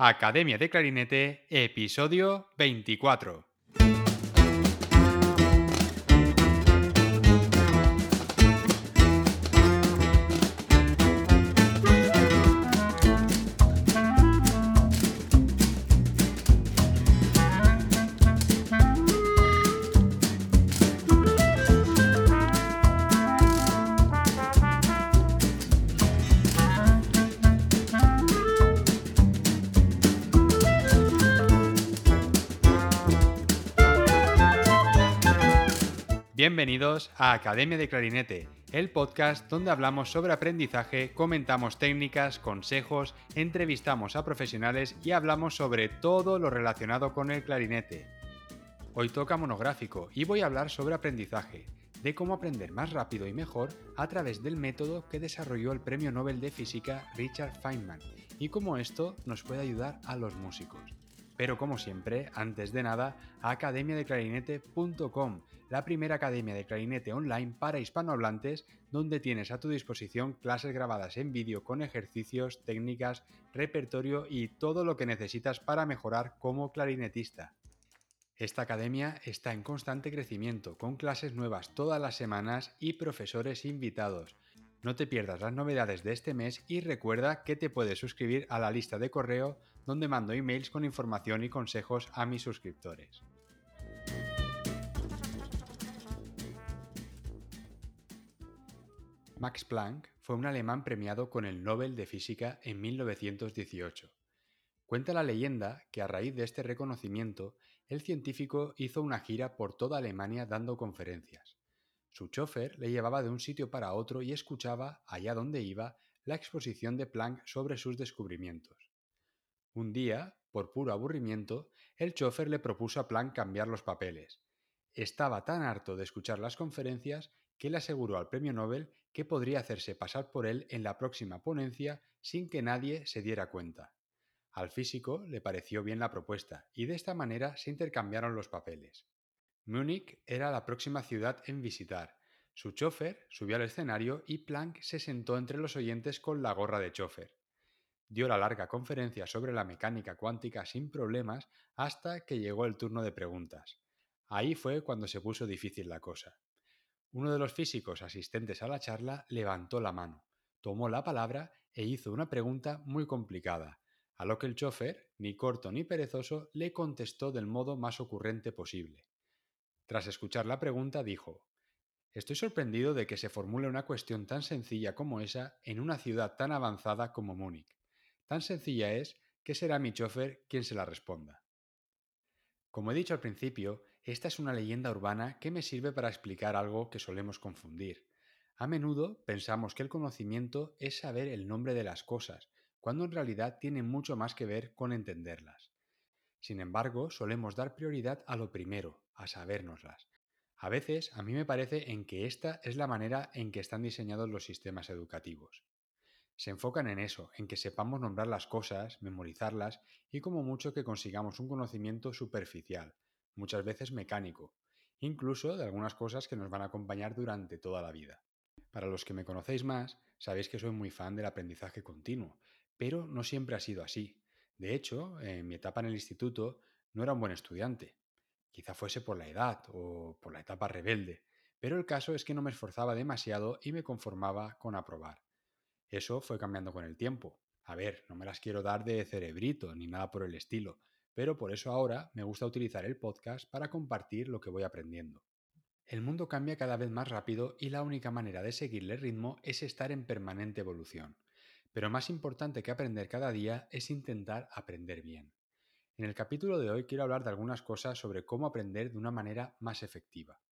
Academia de Clarinete, episodio 24. Bienvenidos a Academia de Clarinete, el podcast donde hablamos sobre aprendizaje, comentamos técnicas, consejos, entrevistamos a profesionales y hablamos sobre todo lo relacionado con el clarinete. Hoy toca monográfico y voy a hablar sobre aprendizaje, de cómo aprender más rápido y mejor a través del método que desarrolló el Premio Nobel de Física Richard Feynman y cómo esto nos puede ayudar a los músicos. Pero como siempre, antes de nada, academiadeclarinete.com la primera academia de clarinete online para hispanohablantes, donde tienes a tu disposición clases grabadas en vídeo con ejercicios, técnicas, repertorio y todo lo que necesitas para mejorar como clarinetista. Esta academia está en constante crecimiento, con clases nuevas todas las semanas y profesores invitados. No te pierdas las novedades de este mes y recuerda que te puedes suscribir a la lista de correo donde mando emails con información y consejos a mis suscriptores. Max Planck fue un alemán premiado con el Nobel de Física en 1918. Cuenta la leyenda que a raíz de este reconocimiento, el científico hizo una gira por toda Alemania dando conferencias. Su chofer le llevaba de un sitio para otro y escuchaba, allá donde iba, la exposición de Planck sobre sus descubrimientos. Un día, por puro aburrimiento, el chofer le propuso a Planck cambiar los papeles. Estaba tan harto de escuchar las conferencias que le aseguró al premio Nobel que podría hacerse pasar por él en la próxima ponencia sin que nadie se diera cuenta. Al físico le pareció bien la propuesta y de esta manera se intercambiaron los papeles. Múnich era la próxima ciudad en visitar. Su chofer subió al escenario y Planck se sentó entre los oyentes con la gorra de chofer. Dio la larga conferencia sobre la mecánica cuántica sin problemas hasta que llegó el turno de preguntas. Ahí fue cuando se puso difícil la cosa. Uno de los físicos asistentes a la charla levantó la mano, tomó la palabra e hizo una pregunta muy complicada, a lo que el chofer, ni corto ni perezoso, le contestó del modo más ocurrente posible. Tras escuchar la pregunta, dijo Estoy sorprendido de que se formule una cuestión tan sencilla como esa en una ciudad tan avanzada como Múnich. Tan sencilla es que será mi chofer quien se la responda. Como he dicho al principio, esta es una leyenda urbana que me sirve para explicar algo que solemos confundir. A menudo pensamos que el conocimiento es saber el nombre de las cosas, cuando en realidad tiene mucho más que ver con entenderlas. Sin embargo, solemos dar prioridad a lo primero, a sabérnoslas. A veces a mí me parece en que esta es la manera en que están diseñados los sistemas educativos. Se enfocan en eso, en que sepamos nombrar las cosas, memorizarlas y como mucho que consigamos un conocimiento superficial, muchas veces mecánico, incluso de algunas cosas que nos van a acompañar durante toda la vida. Para los que me conocéis más, sabéis que soy muy fan del aprendizaje continuo, pero no siempre ha sido así. De hecho, en mi etapa en el instituto no era un buen estudiante. Quizá fuese por la edad o por la etapa rebelde, pero el caso es que no me esforzaba demasiado y me conformaba con aprobar. Eso fue cambiando con el tiempo. A ver, no me las quiero dar de cerebrito ni nada por el estilo, pero por eso ahora me gusta utilizar el podcast para compartir lo que voy aprendiendo. El mundo cambia cada vez más rápido y la única manera de seguirle ritmo es estar en permanente evolución. Pero más importante que aprender cada día es intentar aprender bien. En el capítulo de hoy quiero hablar de algunas cosas sobre cómo aprender de una manera más efectiva.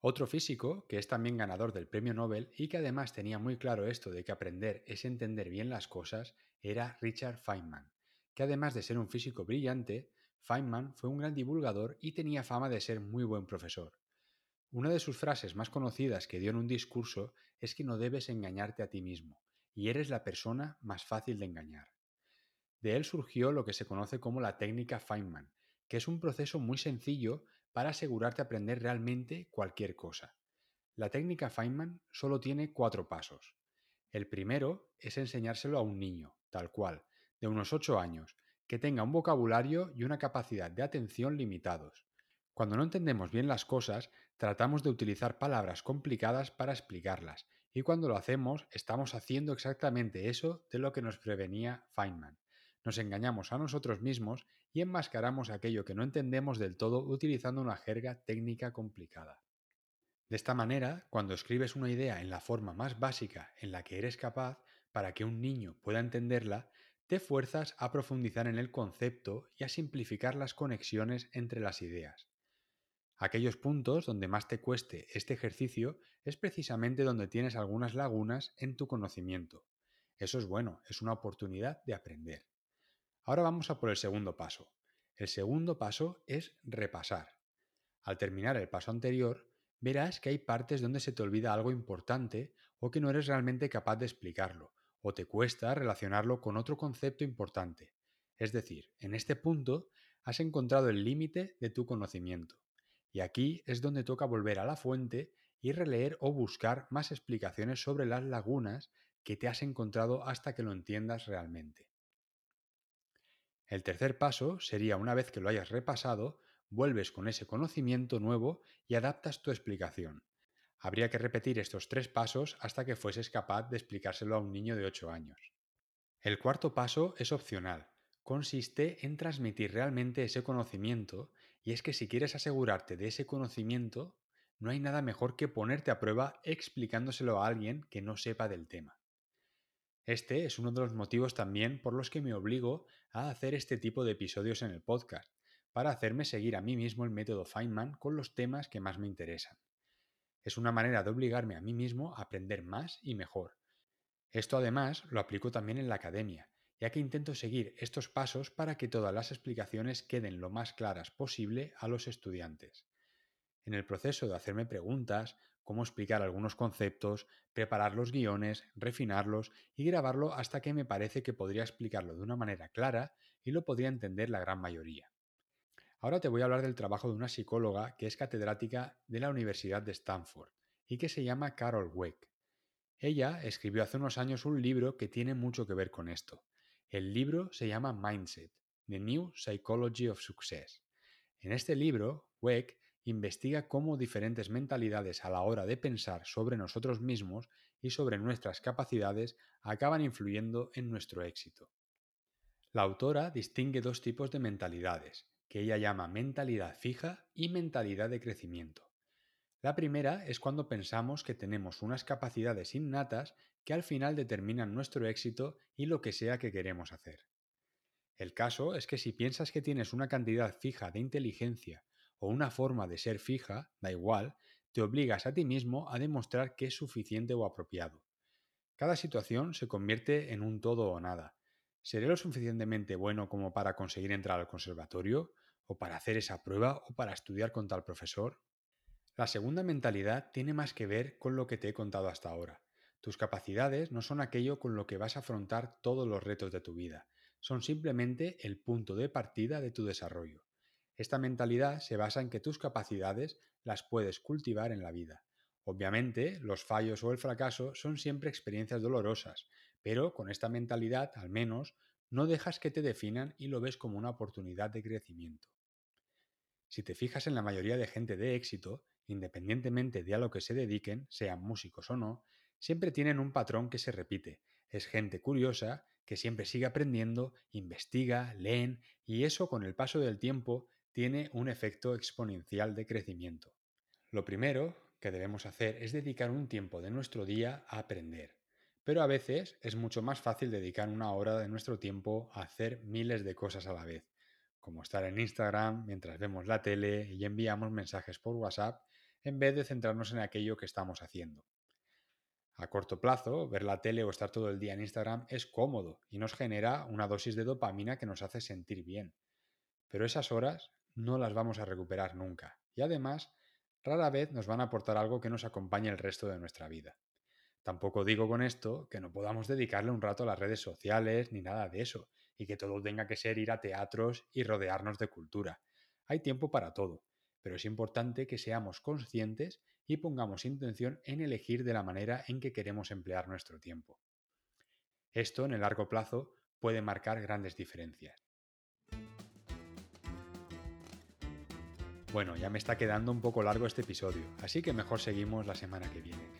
Otro físico, que es también ganador del premio Nobel y que además tenía muy claro esto de que aprender es entender bien las cosas, era Richard Feynman que además de ser un físico brillante, Feynman fue un gran divulgador y tenía fama de ser muy buen profesor. Una de sus frases más conocidas que dio en un discurso es que no debes engañarte a ti mismo, y eres la persona más fácil de engañar. De él surgió lo que se conoce como la técnica Feynman, que es un proceso muy sencillo para asegurarte aprender realmente cualquier cosa. La técnica Feynman solo tiene cuatro pasos. El primero es enseñárselo a un niño, tal cual, de unos 8 años, que tenga un vocabulario y una capacidad de atención limitados. Cuando no entendemos bien las cosas, tratamos de utilizar palabras complicadas para explicarlas, y cuando lo hacemos, estamos haciendo exactamente eso de lo que nos prevenía Feynman. Nos engañamos a nosotros mismos y enmascaramos aquello que no entendemos del todo utilizando una jerga técnica complicada. De esta manera, cuando escribes una idea en la forma más básica en la que eres capaz, para que un niño pueda entenderla, te fuerzas a profundizar en el concepto y a simplificar las conexiones entre las ideas. Aquellos puntos donde más te cueste este ejercicio es precisamente donde tienes algunas lagunas en tu conocimiento. Eso es bueno, es una oportunidad de aprender. Ahora vamos a por el segundo paso. El segundo paso es repasar. Al terminar el paso anterior, verás que hay partes donde se te olvida algo importante o que no eres realmente capaz de explicarlo, o te cuesta relacionarlo con otro concepto importante. Es decir, en este punto has encontrado el límite de tu conocimiento. Y aquí es donde toca volver a la fuente y releer o buscar más explicaciones sobre las lagunas que te has encontrado hasta que lo entiendas realmente. El tercer paso sería, una vez que lo hayas repasado, vuelves con ese conocimiento nuevo y adaptas tu explicación. Habría que repetir estos tres pasos hasta que fueses capaz de explicárselo a un niño de 8 años. El cuarto paso es opcional. Consiste en transmitir realmente ese conocimiento y es que si quieres asegurarte de ese conocimiento, no hay nada mejor que ponerte a prueba explicándoselo a alguien que no sepa del tema. Este es uno de los motivos también por los que me obligo a hacer este tipo de episodios en el podcast, para hacerme seguir a mí mismo el método Feynman con los temas que más me interesan. Es una manera de obligarme a mí mismo a aprender más y mejor. Esto además lo aplico también en la academia, ya que intento seguir estos pasos para que todas las explicaciones queden lo más claras posible a los estudiantes. En el proceso de hacerme preguntas, cómo explicar algunos conceptos, preparar los guiones, refinarlos y grabarlo hasta que me parece que podría explicarlo de una manera clara y lo podría entender la gran mayoría. Ahora te voy a hablar del trabajo de una psicóloga que es catedrática de la Universidad de Stanford y que se llama Carol Weck. Ella escribió hace unos años un libro que tiene mucho que ver con esto. El libro se llama Mindset, The New Psychology of Success. En este libro, Weck investiga cómo diferentes mentalidades a la hora de pensar sobre nosotros mismos y sobre nuestras capacidades acaban influyendo en nuestro éxito. La autora distingue dos tipos de mentalidades, que ella llama mentalidad fija y mentalidad de crecimiento. La primera es cuando pensamos que tenemos unas capacidades innatas que al final determinan nuestro éxito y lo que sea que queremos hacer. El caso es que si piensas que tienes una cantidad fija de inteligencia o una forma de ser fija, da igual, te obligas a ti mismo a demostrar que es suficiente o apropiado. Cada situación se convierte en un todo o nada. ¿Seré lo suficientemente bueno como para conseguir entrar al conservatorio? o para hacer esa prueba o para estudiar con tal profesor. La segunda mentalidad tiene más que ver con lo que te he contado hasta ahora. Tus capacidades no son aquello con lo que vas a afrontar todos los retos de tu vida, son simplemente el punto de partida de tu desarrollo. Esta mentalidad se basa en que tus capacidades las puedes cultivar en la vida. Obviamente, los fallos o el fracaso son siempre experiencias dolorosas, pero con esta mentalidad, al menos, no dejas que te definan y lo ves como una oportunidad de crecimiento. Si te fijas en la mayoría de gente de éxito, independientemente de a lo que se dediquen, sean músicos o no, siempre tienen un patrón que se repite. Es gente curiosa, que siempre sigue aprendiendo, investiga, leen, y eso con el paso del tiempo tiene un efecto exponencial de crecimiento. Lo primero que debemos hacer es dedicar un tiempo de nuestro día a aprender. Pero a veces es mucho más fácil dedicar una hora de nuestro tiempo a hacer miles de cosas a la vez como estar en Instagram mientras vemos la tele y enviamos mensajes por WhatsApp en vez de centrarnos en aquello que estamos haciendo. A corto plazo, ver la tele o estar todo el día en Instagram es cómodo y nos genera una dosis de dopamina que nos hace sentir bien. Pero esas horas no las vamos a recuperar nunca y además rara vez nos van a aportar algo que nos acompañe el resto de nuestra vida. Tampoco digo con esto que no podamos dedicarle un rato a las redes sociales ni nada de eso, y que todo tenga que ser ir a teatros y rodearnos de cultura. Hay tiempo para todo, pero es importante que seamos conscientes y pongamos intención en elegir de la manera en que queremos emplear nuestro tiempo. Esto en el largo plazo puede marcar grandes diferencias. Bueno, ya me está quedando un poco largo este episodio, así que mejor seguimos la semana que viene.